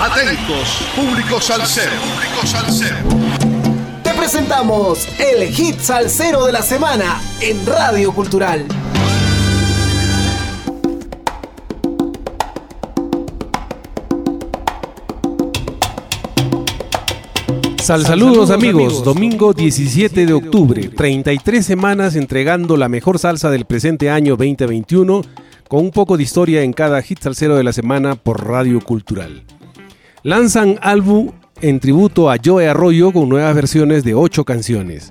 Atentos, público salsero. Público salsero. Te presentamos el hit salsero de la semana en Radio Cultural. Sal saludos amigos, domingo 17 de octubre, 33 semanas entregando la mejor salsa del presente año 2021 con un poco de historia en cada hit salsero de la semana por Radio Cultural. Lanzan álbum en tributo a Joe Arroyo con nuevas versiones de 8 canciones.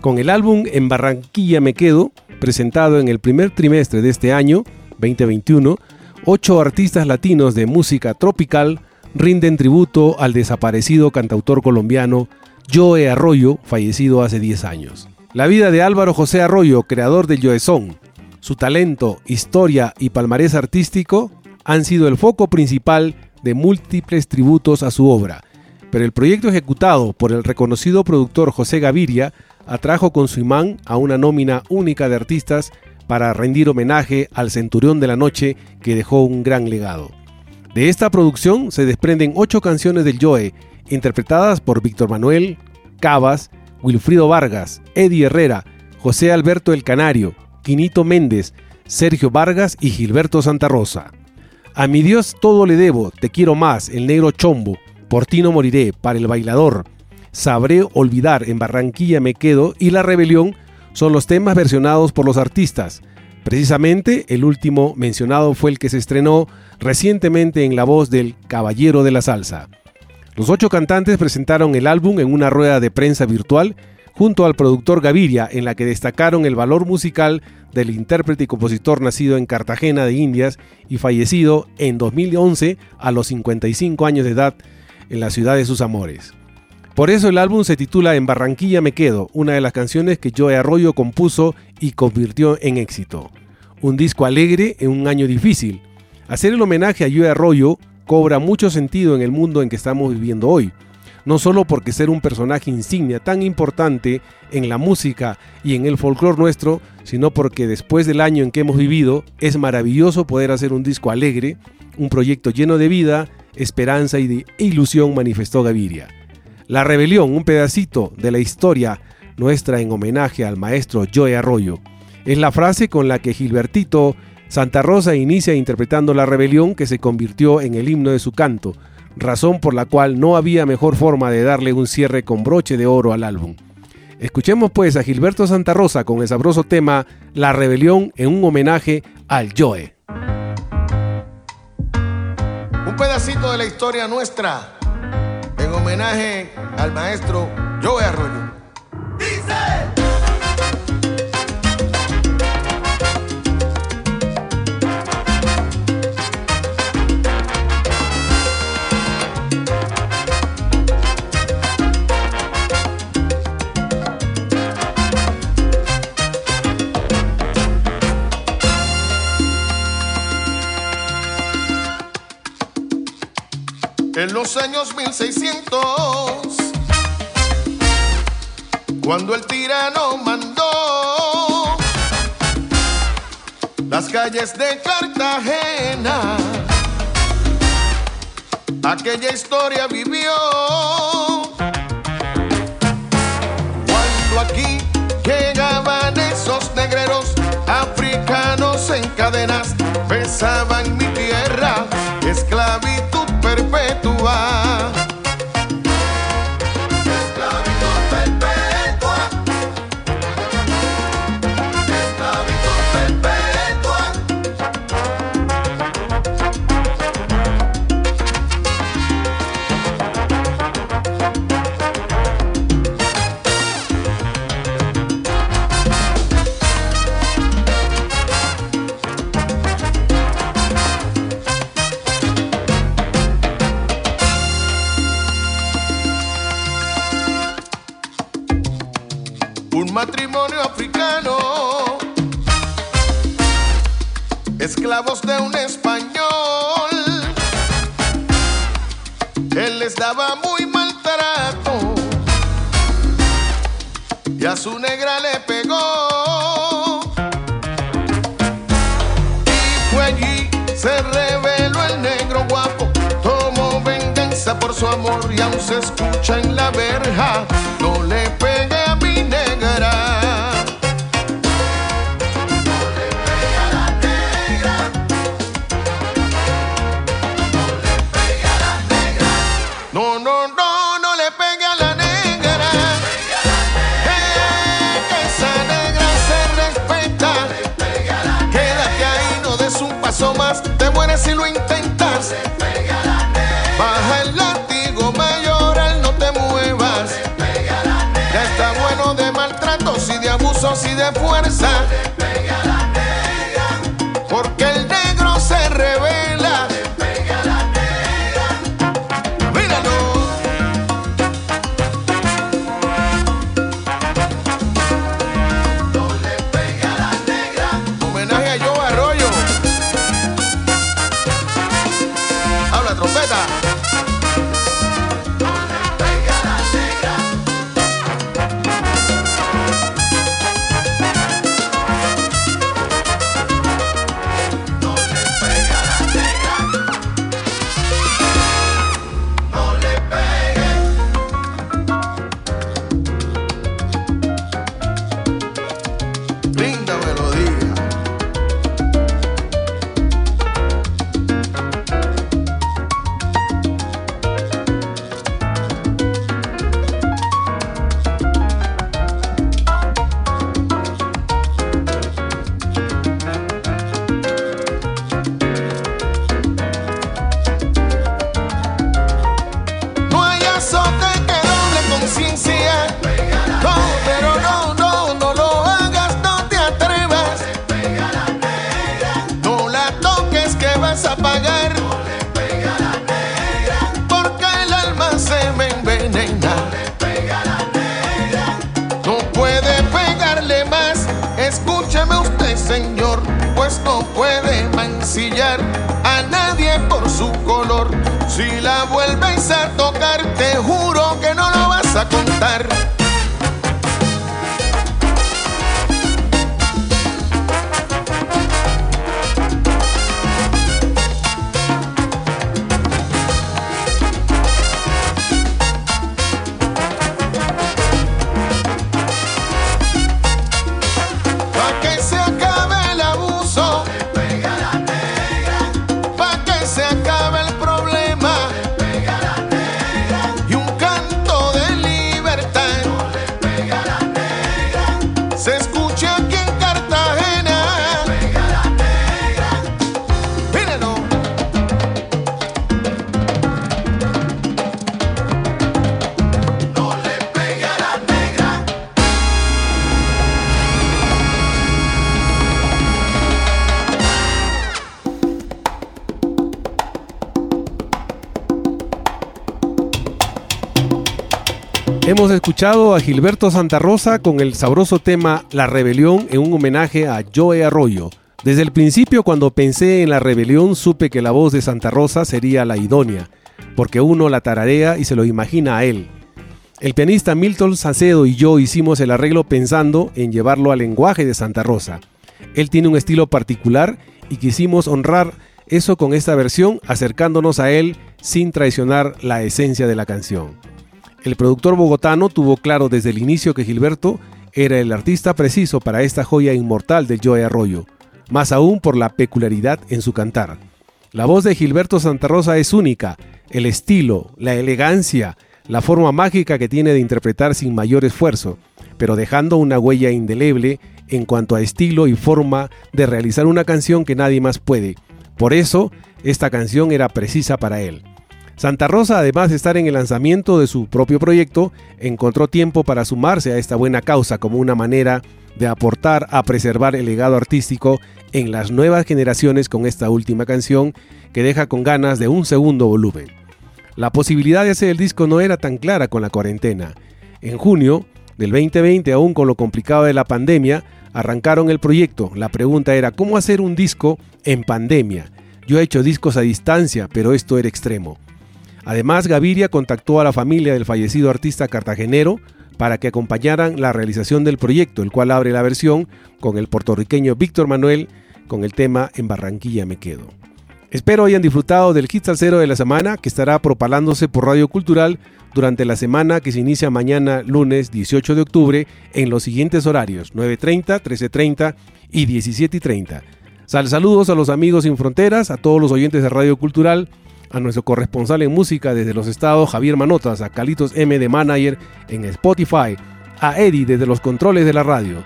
Con el álbum En Barranquilla Me Quedo, presentado en el primer trimestre de este año, 2021, ocho artistas latinos de música tropical rinden tributo al desaparecido cantautor colombiano Joe Arroyo, fallecido hace 10 años. La vida de Álvaro José Arroyo, creador del Joezón, su talento, historia y palmarés artístico han sido el foco principal de múltiples tributos a su obra, pero el proyecto ejecutado por el reconocido productor José Gaviria atrajo con su imán a una nómina única de artistas para rendir homenaje al centurión de la noche que dejó un gran legado. De esta producción se desprenden ocho canciones del Joe, interpretadas por Víctor Manuel, Cabas, Wilfrido Vargas, Eddie Herrera, José Alberto El Canario, Quinito Méndez, Sergio Vargas y Gilberto Santa Rosa. A mi Dios todo le debo, te quiero más, el negro chombo, por ti no moriré, para el bailador, sabré olvidar, en Barranquilla me quedo y la rebelión son los temas versionados por los artistas, Precisamente el último mencionado fue el que se estrenó recientemente en la voz del Caballero de la Salsa. Los ocho cantantes presentaron el álbum en una rueda de prensa virtual junto al productor Gaviria, en la que destacaron el valor musical del intérprete y compositor nacido en Cartagena de Indias y fallecido en 2011 a los 55 años de edad en la ciudad de sus amores. Por eso el álbum se titula En Barranquilla me quedo, una de las canciones que Joe Arroyo compuso y convirtió en éxito. Un disco alegre en un año difícil. Hacer el homenaje a Joe Arroyo cobra mucho sentido en el mundo en que estamos viviendo hoy. No solo porque ser un personaje insignia tan importante en la música y en el folclore nuestro, sino porque después del año en que hemos vivido, es maravilloso poder hacer un disco alegre, un proyecto lleno de vida, esperanza y de ilusión, manifestó Gaviria. La rebelión, un pedacito de la historia nuestra en homenaje al maestro Joe Arroyo. Es la frase con la que Gilbertito Santa Rosa inicia interpretando la rebelión que se convirtió en el himno de su canto, razón por la cual no había mejor forma de darle un cierre con broche de oro al álbum. Escuchemos pues a Gilberto Santa Rosa con el sabroso tema La rebelión en un homenaje al Joe. Un pedacito de la historia nuestra en homenaje al maestro Joe Arroyo. Dice. Los años 1600, cuando el tirano mandó las calles de Cartagena, aquella historia vivió. Cuando aquí llegaban esos negreros africanos en cadenas, besaban mi tierra, esclavitud perpetua. Esclavos de un español. Él les daba muy maltrato y a su negra le pegó. Y fue allí, se reveló el negro guapo, tomó venganza por su amor y aún se escucha en la verja. Paso más. Te mueres si lo intentas. Baja el látigo mayoral, no te muevas. Ya está bueno de maltratos y de abusos y de fuerza. Escúcheme usted, señor, pues no puede mancillar a nadie por su color. Si la vuelves a tocar, te juro que no lo vas a contar. Hemos escuchado a Gilberto Santa Rosa con el sabroso tema La Rebelión en un homenaje a Joe Arroyo. Desde el principio cuando pensé en la rebelión supe que la voz de Santa Rosa sería la idónea, porque uno la tararea y se lo imagina a él. El pianista Milton Sacedo y yo hicimos el arreglo pensando en llevarlo al lenguaje de Santa Rosa. Él tiene un estilo particular y quisimos honrar eso con esta versión acercándonos a él sin traicionar la esencia de la canción. El productor bogotano tuvo claro desde el inicio que Gilberto era el artista preciso para esta joya inmortal de Joe Arroyo, más aún por la peculiaridad en su cantar. La voz de Gilberto Santa Rosa es única, el estilo, la elegancia, la forma mágica que tiene de interpretar sin mayor esfuerzo, pero dejando una huella indeleble en cuanto a estilo y forma de realizar una canción que nadie más puede. Por eso, esta canción era precisa para él. Santa Rosa, además de estar en el lanzamiento de su propio proyecto, encontró tiempo para sumarse a esta buena causa como una manera de aportar a preservar el legado artístico en las nuevas generaciones con esta última canción que deja con ganas de un segundo volumen. La posibilidad de hacer el disco no era tan clara con la cuarentena. En junio del 2020, aún con lo complicado de la pandemia, arrancaron el proyecto. La pregunta era, ¿cómo hacer un disco en pandemia? Yo he hecho discos a distancia, pero esto era extremo. Además, Gaviria contactó a la familia del fallecido artista cartagenero para que acompañaran la realización del proyecto, el cual abre la versión con el puertorriqueño Víctor Manuel con el tema En Barranquilla me quedo. Espero hayan disfrutado del hit salsero de la semana que estará propalándose por Radio Cultural durante la semana que se inicia mañana lunes 18 de octubre en los siguientes horarios 9.30, 13.30 y 17.30. Sal saludos a los amigos sin fronteras, a todos los oyentes de Radio Cultural, a nuestro corresponsal en música desde los estados Javier Manotas, a Calitos M de Manager en Spotify, a Eddie desde los controles de la radio.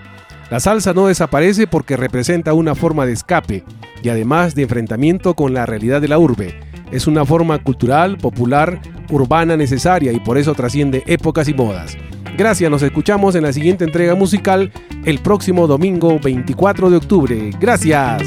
La salsa no desaparece porque representa una forma de escape y además de enfrentamiento con la realidad de la urbe. Es una forma cultural, popular, urbana necesaria y por eso trasciende épocas y modas. Gracias, nos escuchamos en la siguiente entrega musical el próximo domingo 24 de octubre. Gracias.